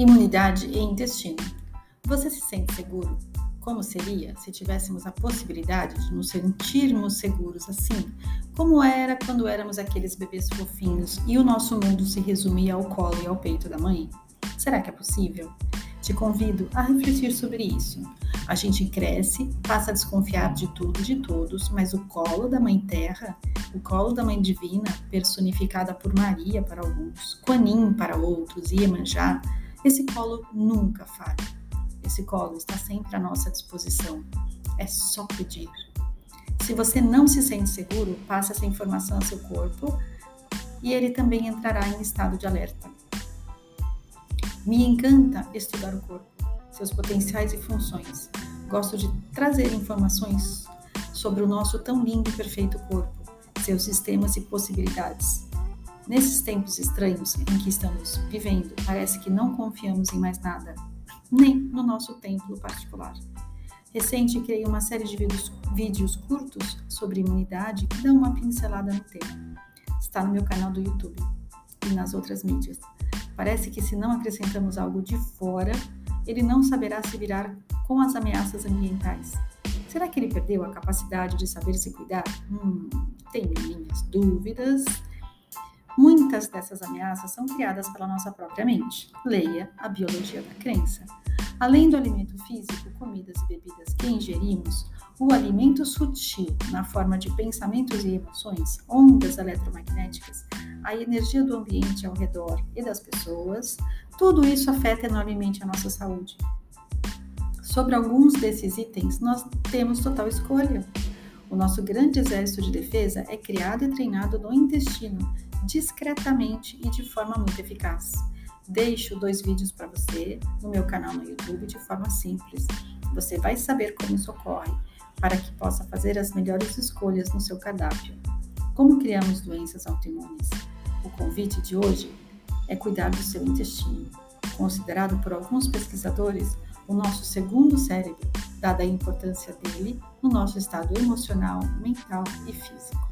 Imunidade e intestino. Você se sente seguro? Como seria se tivéssemos a possibilidade de nos sentirmos seguros assim? Como era quando éramos aqueles bebês fofinhos e o nosso mundo se resumia ao colo e ao peito da mãe? Será que é possível? Te convido a refletir sobre isso. A gente cresce, passa a desconfiar de tudo e de todos, mas o colo da Mãe Terra, o colo da Mãe Divina, personificada por Maria para alguns, Quanin para outros, Iemanjá, esse colo nunca falha. Esse colo está sempre à nossa disposição. É só pedir. Se você não se sente seguro, passe essa informação ao seu corpo e ele também entrará em estado de alerta. Me encanta estudar o corpo, seus potenciais e funções. Gosto de trazer informações sobre o nosso tão lindo e perfeito corpo, seus sistemas e possibilidades. Nesses tempos estranhos em que estamos vivendo, parece que não confiamos em mais nada, nem no nosso templo particular. Recente criei uma série de vídeos, vídeos curtos sobre imunidade que dão uma pincelada no tema. Está no meu canal do YouTube e nas outras mídias. Parece que se não acrescentamos algo de fora, ele não saberá se virar com as ameaças ambientais. Será que ele perdeu a capacidade de saber se cuidar? Hum, tenho minhas dúvidas. Muitas dessas ameaças são criadas pela nossa própria mente. Leia a biologia da crença. Além do alimento físico, comidas e bebidas que ingerimos, o alimento sutil, na forma de pensamentos e emoções, ondas eletromagnéticas, a energia do ambiente ao redor e das pessoas, tudo isso afeta enormemente a nossa saúde. Sobre alguns desses itens, nós temos total escolha. O nosso grande exército de defesa é criado e treinado no intestino, discretamente e de forma muito eficaz. Deixo dois vídeos para você no meu canal no YouTube de forma simples. Você vai saber como isso ocorre, para que possa fazer as melhores escolhas no seu cardápio. Como criamos doenças autoimunes? O convite de hoje é cuidar do seu intestino, considerado por alguns pesquisadores o nosso segundo cérebro, dada a importância dele no nosso estado emocional, mental e físico.